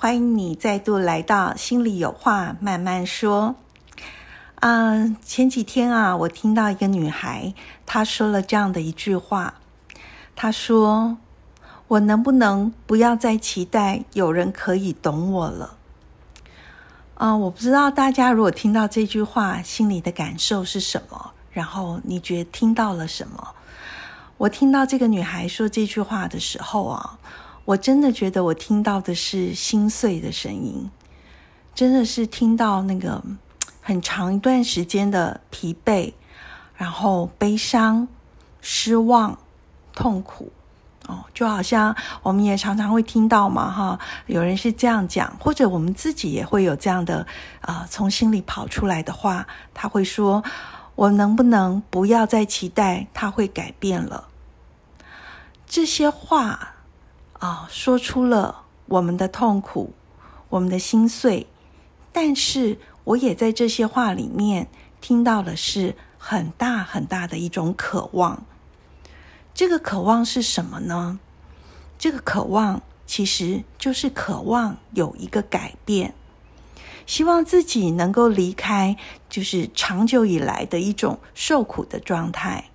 欢迎你再度来到心里有话慢慢说。啊，前几天啊，我听到一个女孩，她说了这样的一句话，她说：“我能不能不要再期待有人可以懂我了？”啊，我不知道大家如果听到这句话，心里的感受是什么？然后你觉得听到了什么？我听到这个女孩说这句话的时候啊，我真的觉得我听到的是心碎的声音，真的是听到那个。很长一段时间的疲惫，然后悲伤、失望、痛苦，哦，就好像我们也常常会听到嘛，哈，有人是这样讲，或者我们自己也会有这样的啊，从心里跑出来的话，他会说：“我能不能不要再期待他会改变了？”这些话啊，说出了我们的痛苦，我们的心碎，但是。我也在这些话里面听到的是很大很大的一种渴望。这个渴望是什么呢？这个渴望其实就是渴望有一个改变，希望自己能够离开，就是长久以来的一种受苦的状态。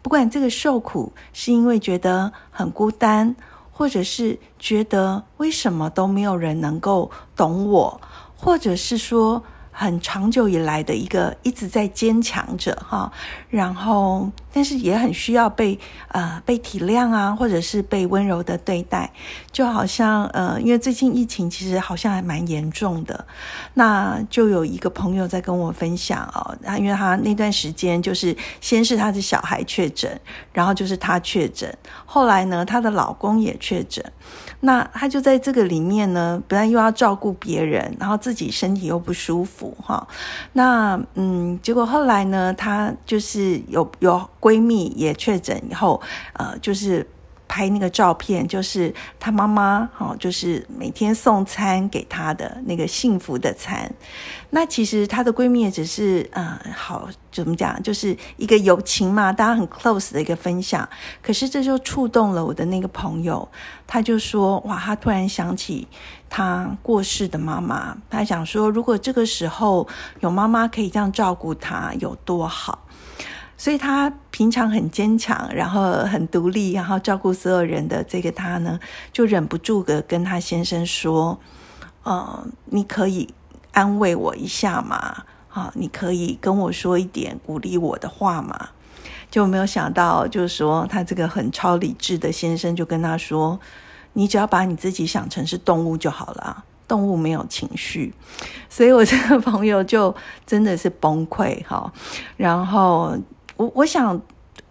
不管这个受苦是因为觉得很孤单，或者是觉得为什么都没有人能够懂我，或者是说。很长久以来的一个一直在坚强着哈，然后但是也很需要被呃被体谅啊，或者是被温柔的对待，就好像呃，因为最近疫情其实好像还蛮严重的，那就有一个朋友在跟我分享哦，他因为他那段时间就是先是他的小孩确诊，然后就是他确诊，后来呢，她的老公也确诊。那他就在这个里面呢，本来又要照顾别人，然后自己身体又不舒服哈。那嗯，结果后来呢，她就是有有闺蜜也确诊以后，呃，就是。拍那个照片，就是他妈妈，哈，就是每天送餐给他的那个幸福的餐。那其实她的闺蜜也只是，呃，好怎么讲，就是一个友情嘛，大家很 close 的一个分享。可是这就触动了我的那个朋友，他就说，哇，他突然想起他过世的妈妈，他想说，如果这个时候有妈妈可以这样照顾他，有多好。所以她平常很坚强，然后很独立，然后照顾所有人的这个她呢，就忍不住的跟她先生说：“呃，你可以安慰我一下嘛？啊，你可以跟我说一点鼓励我的话嘛？”就没有想到，就是说他这个很超理智的先生就跟他说：“你只要把你自己想成是动物就好了，动物没有情绪。”所以我这个朋友就真的是崩溃哈，然后。我我想，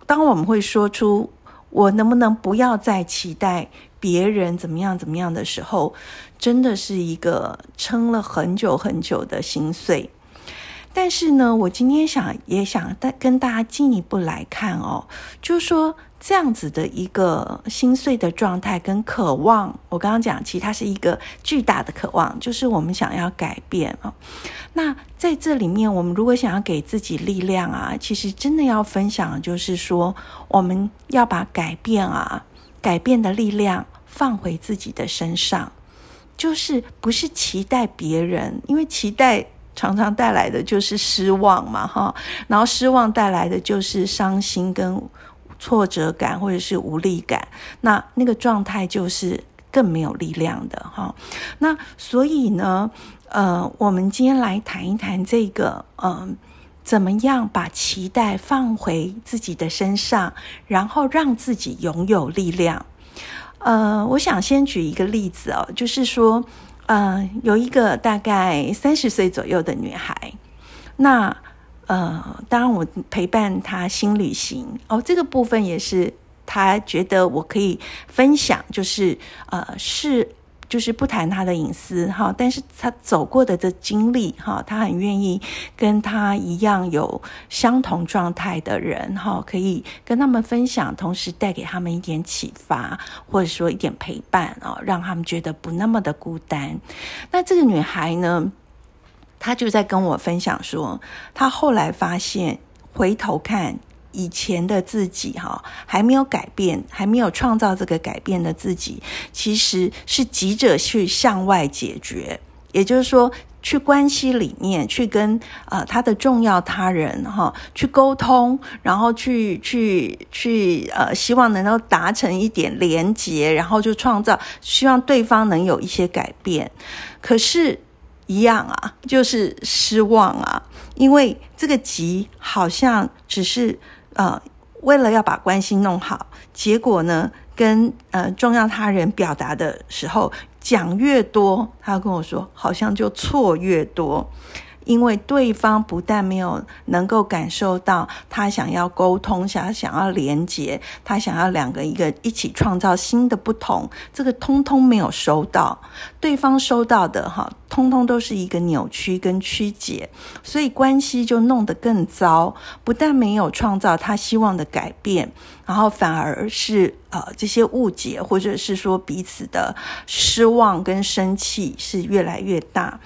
当我们会说出“我能不能不要再期待别人怎么样怎么样”的时候，真的是一个撑了很久很久的心碎。但是呢，我今天想也想带跟大家进一步来看哦，就是说。这样子的一个心碎的状态跟渴望，我刚刚讲，其实它是一个巨大的渴望，就是我们想要改变啊。那在这里面，我们如果想要给自己力量啊，其实真的要分享，就是说，我们要把改变啊、改变的力量放回自己的身上，就是不是期待别人，因为期待常常带来的就是失望嘛，哈，然后失望带来的就是伤心跟。挫折感或者是无力感，那那个状态就是更没有力量的哈。那所以呢，呃，我们今天来谈一谈这个，嗯，怎么样把期待放回自己的身上，然后让自己拥有力量。呃，我想先举一个例子哦，就是说，呃，有一个大概三十岁左右的女孩，那。呃，当然，我陪伴他新旅行哦，这个部分也是他觉得我可以分享，就是呃，是就是不谈他的隐私哈，但是他走过的这经历哈，他很愿意跟他一样有相同状态的人哈，可以跟他们分享，同时带给他们一点启发，或者说一点陪伴啊，让他们觉得不那么的孤单。那这个女孩呢，他就在跟我分享说，他后来发现回头看。以前的自己哈还没有改变，还没有创造这个改变的自己，其实是急着去向外解决，也就是说，去关系里面去跟呃他的重要他人哈去沟通，然后去去去呃希望能够达成一点连结，然后就创造希望对方能有一些改变，可是，一样啊，就是失望啊，因为这个急好像只是。呃，为了要把关系弄好，结果呢，跟呃重要他人表达的时候讲越多，他跟我说，好像就错越多。因为对方不但没有能够感受到他想要沟通、想要想要连接，他想要两个一个一起创造新的不同，这个通通没有收到。对方收到的哈，通通都是一个扭曲跟曲解，所以关系就弄得更糟。不但没有创造他希望的改变，然后反而是呃这些误解或者是说彼此的失望跟生气是越来越大。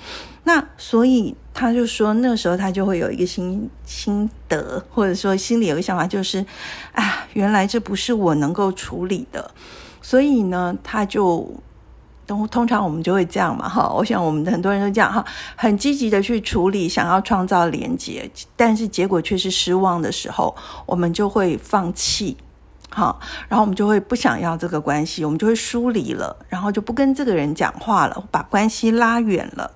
那所以他就说，那时候他就会有一个心心得，或者说心里有个想法，就是啊，原来这不是我能够处理的。所以呢，他就通通常我们就会这样嘛，哈。我想我们很多人都这样哈，很积极的去处理，想要创造连接，但是结果却是失望的时候，我们就会放弃，好，然后我们就会不想要这个关系，我们就会疏离了，然后就不跟这个人讲话了，把关系拉远了。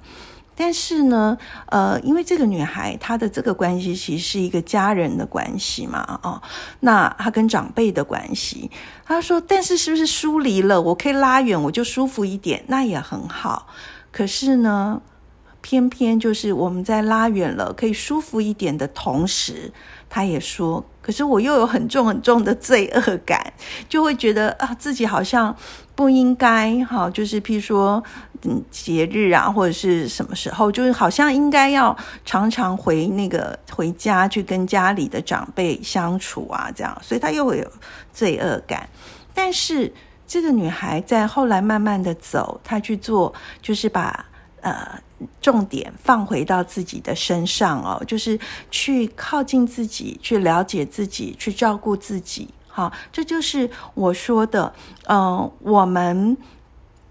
但是呢，呃，因为这个女孩她的这个关系其实是一个家人的关系嘛，哦，那她跟长辈的关系，她说，但是是不是疏离了，我可以拉远，我就舒服一点，那也很好。可是呢，偏偏就是我们在拉远了，可以舒服一点的同时，他也说，可是我又有很重很重的罪恶感，就会觉得啊，自己好像不应该，哈，就是譬如说。嗯，节日啊，或者是什么时候，就是好像应该要常常回那个回家去跟家里的长辈相处啊，这样，所以他又会有罪恶感。但是这个女孩在后来慢慢的走，她去做，就是把呃重点放回到自己的身上哦，就是去靠近自己，去了解自己，去照顾自己。好，这就是我说的，嗯，我们。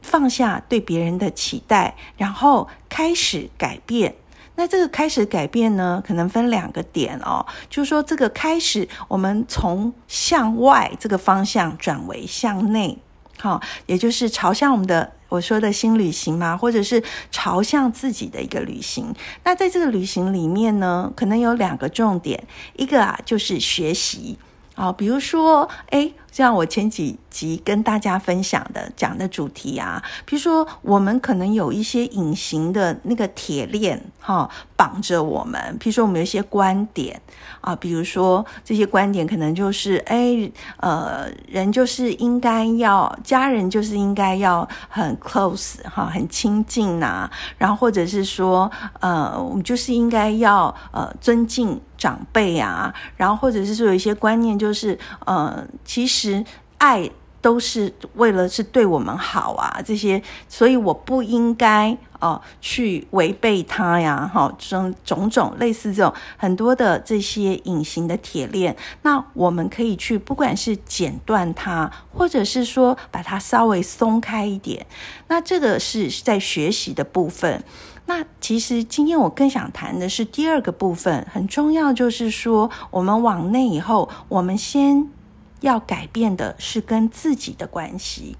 放下对别人的期待，然后开始改变。那这个开始改变呢，可能分两个点哦。就是说，这个开始，我们从向外这个方向转为向内，好，也就是朝向我们的我说的新旅行吗，或者是朝向自己的一个旅行。那在这个旅行里面呢，可能有两个重点，一个啊就是学习。啊，比如说，哎，像我前几集跟大家分享的讲的主题啊，比如说，我们可能有一些隐形的那个铁链，哈，绑着我们。比如说，我们有一些观点啊，比如说这些观点可能就是，哎，呃，人就是应该要，家人就是应该要很 close 哈，很亲近呐。然后或者是说，呃，我们就是应该要呃尊敬。长辈啊，然后或者是说有一些观念，就是呃，其实其实爱都是为了是对我们好啊，这些，所以我不应该哦去违背他呀，哈，种种种类似这种很多的这些隐形的铁链，那我们可以去，不管是剪断它，或者是说把它稍微松开一点，那这个是在学习的部分。那其实今天我更想谈的是第二个部分，很重要，就是说我们往内以后，我们先要改变的是跟自己的关系。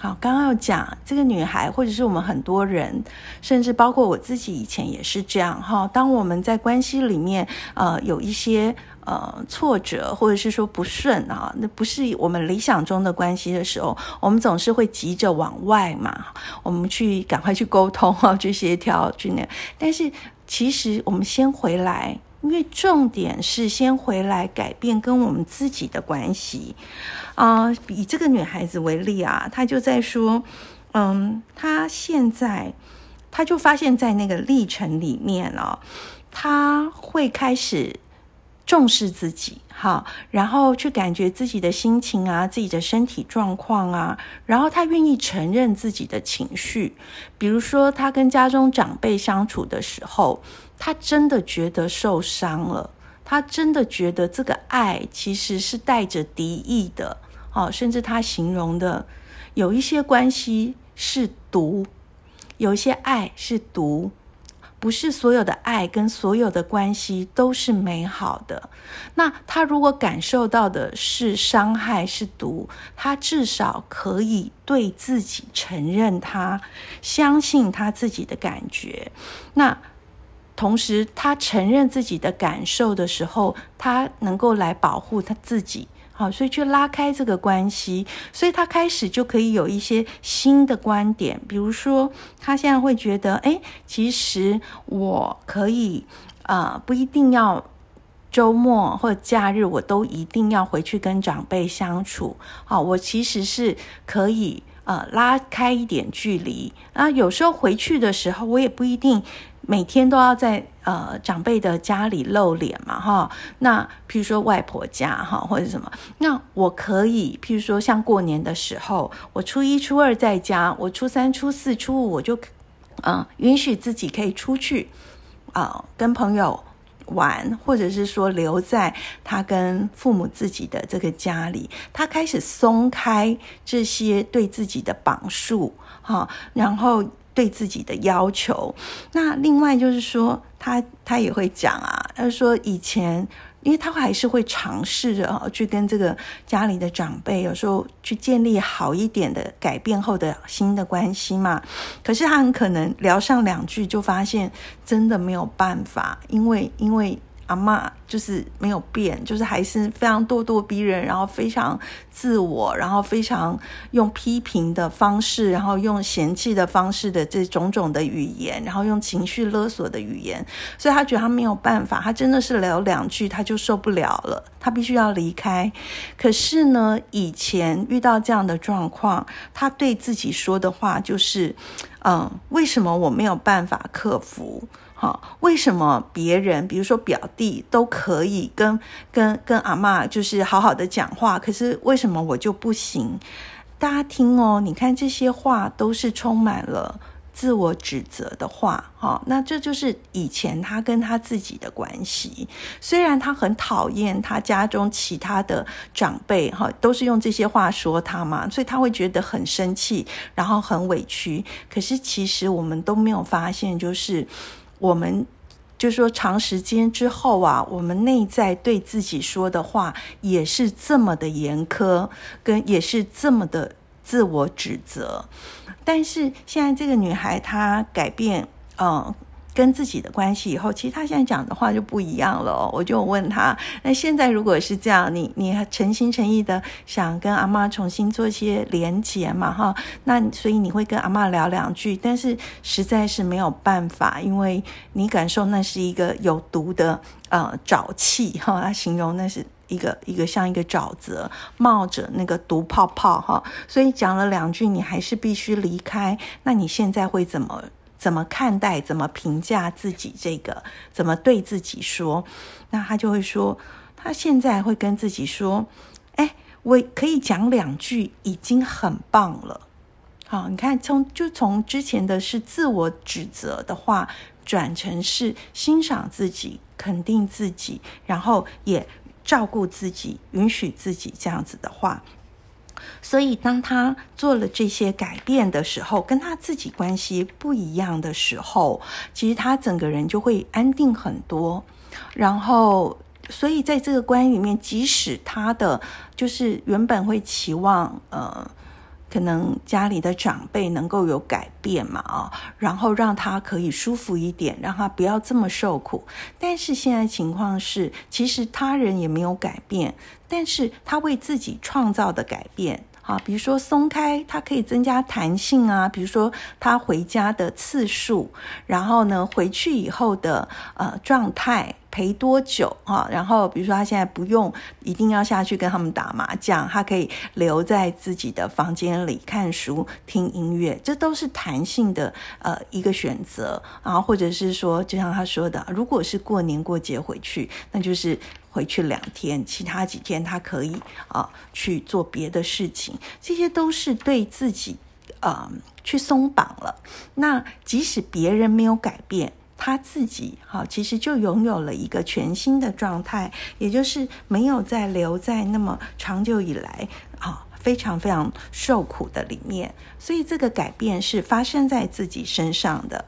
好，刚刚要讲这个女孩，或者是我们很多人，甚至包括我自己以前也是这样哈。当我们在关系里面，呃，有一些。呃，挫折或者是说不顺啊，那不是我们理想中的关系的时候，我们总是会急着往外嘛，我们去赶快去沟通啊，去协调去那。但是其实我们先回来，因为重点是先回来改变跟我们自己的关系啊。以这个女孩子为例啊，她就在说，嗯，她现在她就发现，在那个历程里面哦，她会开始重视自己，哈，然后去感觉自己的心情啊，自己的身体状况啊，然后她愿意承认自己的情绪，比如说她跟家中长辈相处的时候，他真的觉得受伤了，他真的觉得这个爱其实是带着敌意的，哦，甚至他形容的有一些关系。是毒，有一些爱是毒，不是所有的爱跟所有的关系都是美好的。那他如果感受到的是伤害是毒，他至少可以对自己承认，他相信他自己的感觉。那同时，他承认自己的感受的时候，他能够来保护他自己。好，所以去拉开这个关系，所以他开始就可以有一些新的观点，比如说，他现在会觉得，哎，其实我可以，呃，不一定要周末或假日，我都一定要回去跟长辈相处。好，我其实是可以，呃，拉开一点距离。啊，有时候回去的时候，我也不一定。每天都要在呃长辈的家里露脸嘛，哈，那譬如说外婆家哈或者什么，那我可以譬如说像过年的时候，我初一初二在家，我初三初四初五我就，嗯，允许自己可以出去啊跟朋友玩，或者是说留在他跟父母自己的这个家里，他开始松开这些对自己的绑束，哈，然后。对自己的要求，那另外就是说，他他也会讲啊，他说以前，因为他还是会尝试着去跟这个家里的长辈，有时候去建立好一点的改变后的新的关系嘛。可是他很可能聊上两句，就发现真的没有办法，因为因为。阿妈就是没有变，就是还是非常咄咄逼人，然后非常自我，然后非常用批评的方式，然后用嫌弃的方式的这种种的语言，然后用情绪勒索的语言，所以他觉得他没有办法，他真的是聊两句他就受不了了，他必须要离开。可是呢，以前遇到这样的状况，他对自己说的话就是：嗯，为什么我没有办法克服？好，为什么别人，比如说表弟，都可以跟跟跟阿妈就是好好的讲话，可是为什么我就不行？大家听哦，你看这些话都是充满了自我指责的话，哈，那这就是以前他跟他自己的关系。虽然他很讨厌他家中其他的长辈，哈，都是用这些话说他嘛，所以他会觉得很生气，然后很委屈。可是其实我们都没有发现，就是。我们就说长时间之后啊，我们内在对自己说的话也是这么的严苛，跟也是这么的自我指责。但是现在这个女孩她改变，嗯。跟自己的关系以后，其实他现在讲的话就不一样了。我就问他，那现在如果是这样，你你诚心诚意的想跟阿妈重新做一些连结嘛？哈，那所以你会跟阿妈聊两句，但是实在是没有办法，因为你感受那是一个有毒的呃沼气哈，他形容那是一个一个像一个沼泽冒着那个毒泡泡哈，所以讲了两句，你还是必须离开。那你现在会怎么？怎么看待？怎么评价自己？这个怎么对自己说？那他就会说，他现在会跟自己说：“哎，我可以讲两句，已经很棒了。”好，你看，从就从之前的是自我指责的话，转成是欣赏自己、肯定自己，然后也照顾自己、允许自己这样子的话。所以，当他做了这些改变的时候，跟他自己关系不一样的时候，其实他整个人就会安定很多。然后，所以在这个关里面，即使他的就是原本会期望，呃，可能家里的长辈能够有改变嘛，啊，然后让他可以舒服一点，让他不要这么受苦。但是现在情况是，其实他人也没有改变。但是他为自己创造的改变，啊，比如说松开，它可以增加弹性啊，比如说他回家的次数，然后呢，回去以后的呃状态。陪多久啊？然后比如说他现在不用一定要下去跟他们打麻将，他可以留在自己的房间里看书、听音乐，这都是弹性的呃一个选择。啊或者是说，就像他说的，如果是过年过节回去，那就是回去两天，其他几天他可以啊去做别的事情，这些都是对自己呃去松绑了。那即使别人没有改变。他自己哈，其实就拥有了一个全新的状态，也就是没有再留在那么长久以来啊非常非常受苦的里面，所以这个改变是发生在自己身上的。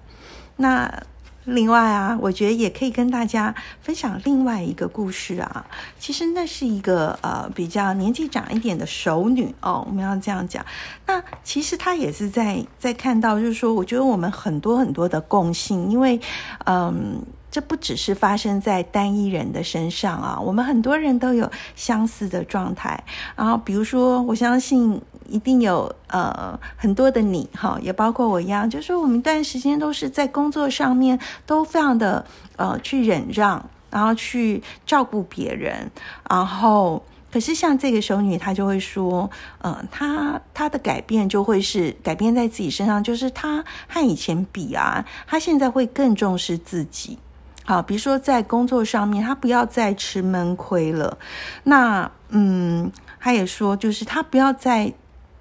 那。另外啊，我觉得也可以跟大家分享另外一个故事啊。其实那是一个呃比较年纪长一点的熟女哦，我们要这样讲。那其实她也是在在看到，就是说，我觉得我们很多很多的共性，因为嗯。这不只是发生在单一人的身上啊，我们很多人都有相似的状态。然后，比如说，我相信一定有呃很多的你哈，也包括我一样，就是我们一段时间都是在工作上面都非常的呃去忍让，然后去照顾别人。然后，可是像这个熟女，她就会说，呃，她她的改变就会是改变在自己身上，就是她和以前比啊，她现在会更重视自己。好，比如说在工作上面，他不要再吃闷亏了。那，嗯，他也说，就是他不要再。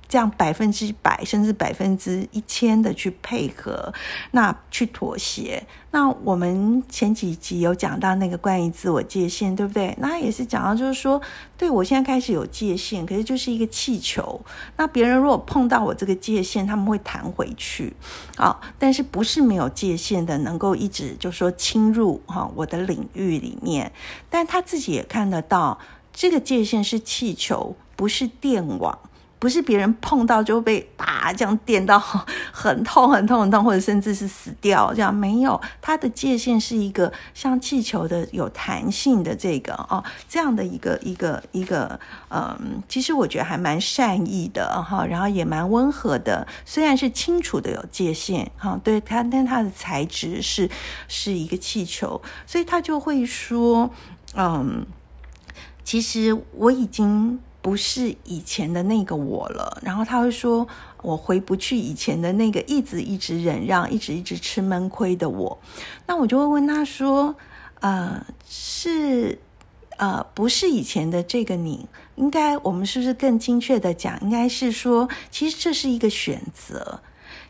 这样百分之百甚至百分之一千的去配合，那去妥协。那我们前几集有讲到那个关于自我界限，对不对？那也是讲到，就是说，对我现在开始有界限，可是就是一个气球。那别人如果碰到我这个界限，他们会弹回去啊。但是不是没有界限的，能够一直就说侵入哈我的领域里面。但他自己也看得到，这个界限是气球，不是电网。不是别人碰到就被打这样电到很痛很痛很痛，或者甚至是死掉这样没有，它的界限是一个像气球的有弹性的这个哦，这样的一个一个一个嗯，其实我觉得还蛮善意的哈，然后也蛮温和的，虽然是清楚的有界限哈，对它，但它的材质是是一个气球，所以他就会说嗯，其实我已经。不是以前的那个我了，然后他会说：“我回不去以前的那个一直一直忍让、一直一直吃闷亏的我。”那我就会问他说：“呃，是呃，不是以前的这个你？应该我们是不是更精确的讲？应该是说，其实这是一个选择，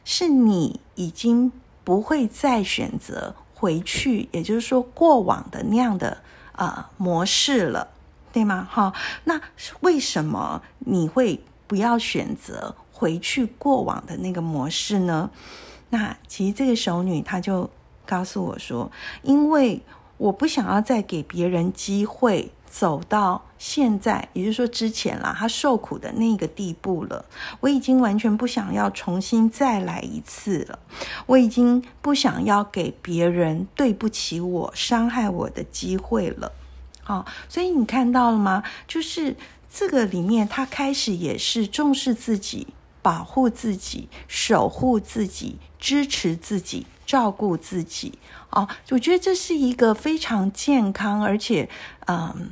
是你已经不会再选择回去，也就是说过往的那样的呃模式了。”对吗？哈，那为什么你会不要选择回去过往的那个模式呢？那其实这个熟女她就告诉我说，因为我不想要再给别人机会走到现在，也就是说之前啦，她受苦的那个地步了。我已经完全不想要重新再来一次了。我已经不想要给别人对不起我、伤害我的机会了。哦，所以你看到了吗？就是这个里面，他开始也是重视自己、保护自己、守护自己、支持自己、照顾自己。哦，我觉得这是一个非常健康，而且嗯，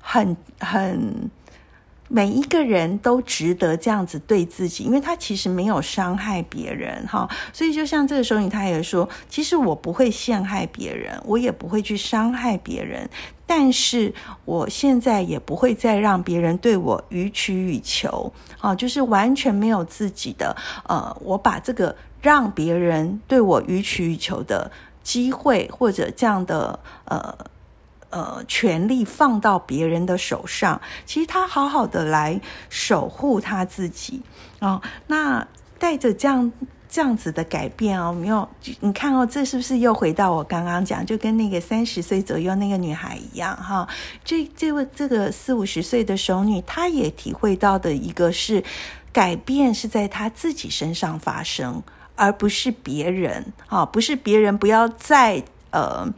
很很。每一个人都值得这样子对自己，因为他其实没有伤害别人，哈。所以就像这个时候，他也说，其实我不会陷害别人，我也不会去伤害别人，但是我现在也不会再让别人对我予取予求，啊，就是完全没有自己的，呃，我把这个让别人对我予取予求的机会或者这样的，呃。呃，权利放到别人的手上，其实他好好的来守护他自己啊。那带着这样这样子的改变哦，没有？你看哦，这是不是又回到我刚刚讲，就跟那个三十岁左右那个女孩一样哈？这这位这个四五十岁的熟女，她也体会到的一个是改变是在她自己身上发生，而不是别人啊，不是别人不要再呃。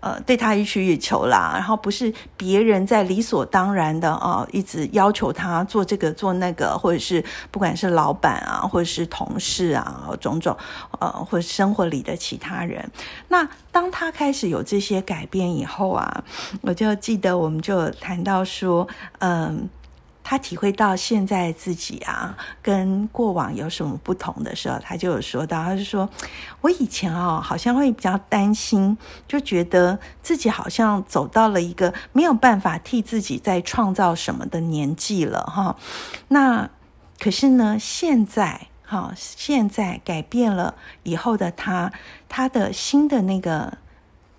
呃，对他予取予求啦，然后不是别人在理所当然的啊，一直要求他做这个做那个，或者是不管是老板啊，或者是同事啊，种种，呃，或者生活里的其他人。那当他开始有这些改变以后啊，我就记得我们就谈到说，嗯。他体会到现在自己啊，跟过往有什么不同的时候，他就有说到，他就说：“我以前哦，好像会比较担心，就觉得自己好像走到了一个没有办法替自己再创造什么的年纪了，哈。那可是呢，现在哈，现在改变了以后的他，他的新的那个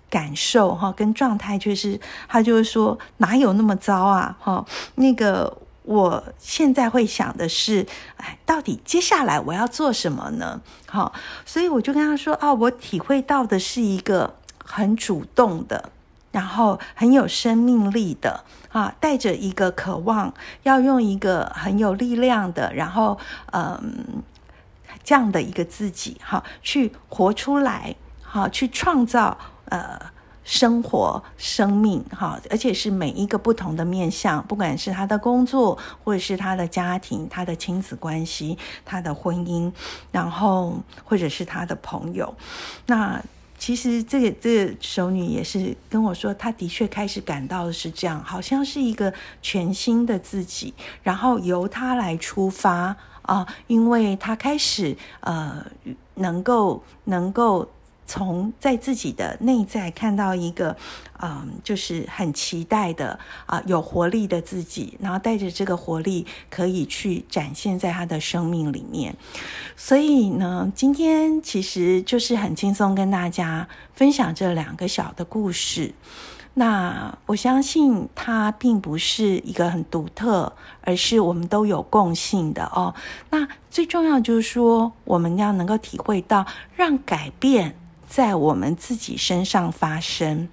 感受哈，跟状态，就是他就是说，哪有那么糟啊，哈，那个。”我现在会想的是，哎，到底接下来我要做什么呢？好，所以我就跟他说，哦，我体会到的是一个很主动的，然后很有生命力的，啊，带着一个渴望，要用一个很有力量的，然后，嗯，这样的一个自己，哈，去活出来，好，去创造，呃。生活、生命，哈，而且是每一个不同的面向，不管是他的工作，或者是他的家庭、他的亲子关系、他的婚姻，然后或者是他的朋友。那其实这个这个熟女也是跟我说，她的确开始感到的是这样，好像是一个全新的自己，然后由她来出发啊，因为她开始呃，能够能够。从在自己的内在看到一个，嗯，就是很期待的啊，有活力的自己，然后带着这个活力可以去展现在他的生命里面。所以呢，今天其实就是很轻松跟大家分享这两个小的故事。那我相信它并不是一个很独特，而是我们都有共性的哦。那最重要就是说，我们要能够体会到让改变。在我们自己身上发生，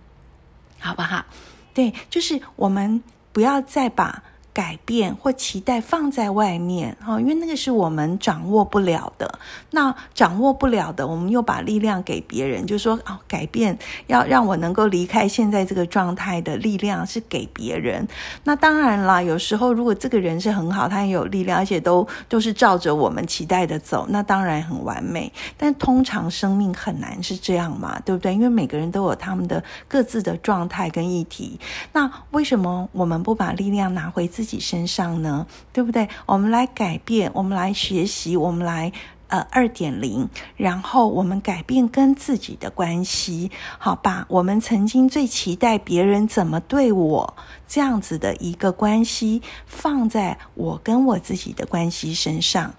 好不好？对，就是我们不要再把。改变或期待放在外面哈，因为那个是我们掌握不了的。那掌握不了的，我们又把力量给别人，就说哦，改变要让我能够离开现在这个状态的力量是给别人。那当然啦，有时候如果这个人是很好，他也有力量，而且都都是照着我们期待的走，那当然很完美。但通常生命很难是这样嘛，对不对？因为每个人都有他们的各自的状态跟议题。那为什么我们不把力量拿回？自己己身上呢，对不对？我们来改变，我们来学习，我们来呃二点零，然后我们改变跟自己的关系，好吧？我们曾经最期待别人怎么对我这样子的一个关系，放在我跟我自己的关系身上，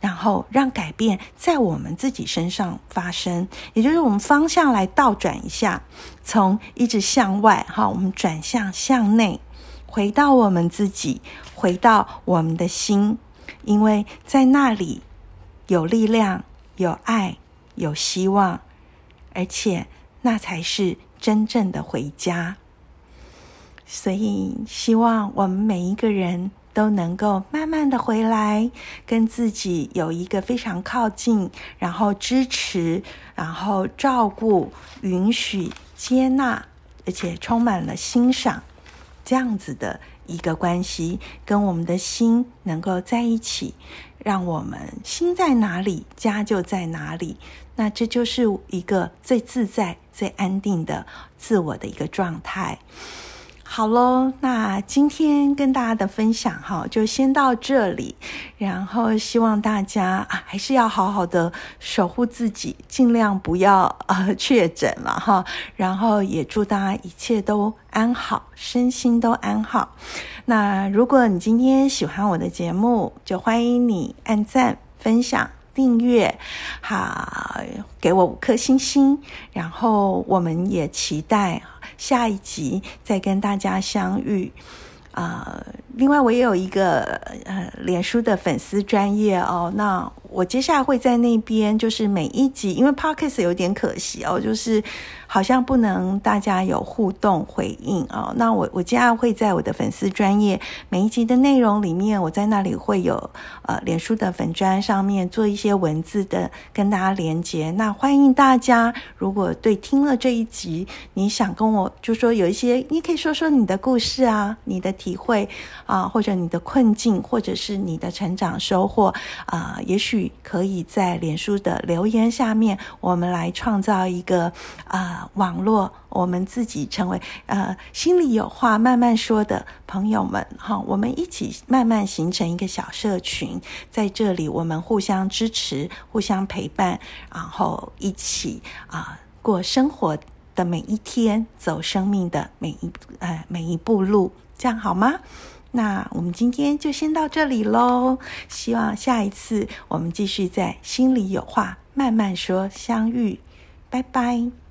然后让改变在我们自己身上发生，也就是我们方向来倒转一下，从一直向外哈，我们转向向内。回到我们自己，回到我们的心，因为在那里有力量、有爱、有希望，而且那才是真正的回家。所以，希望我们每一个人都能够慢慢的回来，跟自己有一个非常靠近，然后支持，然后照顾、允许、接纳，而且充满了欣赏。这样子的一个关系，跟我们的心能够在一起，让我们心在哪里，家就在哪里。那这就是一个最自在、最安定的自我的一个状态。好喽，那今天跟大家的分享哈，就先到这里。然后希望大家啊，还是要好好的守护自己，尽量不要呃确诊了哈。然后也祝大家一切都安好，身心都安好。那如果你今天喜欢我的节目，就欢迎你按赞、分享。订阅，好，给我五颗星星，然后我们也期待下一集再跟大家相遇。啊，另外我也有一个呃脸书的粉丝专业哦，那我接下来会在那边，就是每一集，因为 podcast 有点可惜哦，就是好像不能大家有互动回应哦。那我我接下来会在我的粉丝专业每一集的内容里面，我在那里会有呃脸书的粉专上面做一些文字的跟大家连接。那欢迎大家，如果对听了这一集，你想跟我就说有一些，你可以说说你的故事啊，你的体会啊，或者你的困境，或者是你的成长收获啊，也许。可以在脸书的留言下面，我们来创造一个啊网络，我们自己成为呃心里有话慢慢说的朋友们哈，我们一起慢慢形成一个小社群，在这里我们互相支持、互相陪伴，然后一起啊过生活的每一天，走生命的每一呃每一步路，这样好吗？那我们今天就先到这里喽，希望下一次我们继续在心里有话慢慢说相遇，拜拜。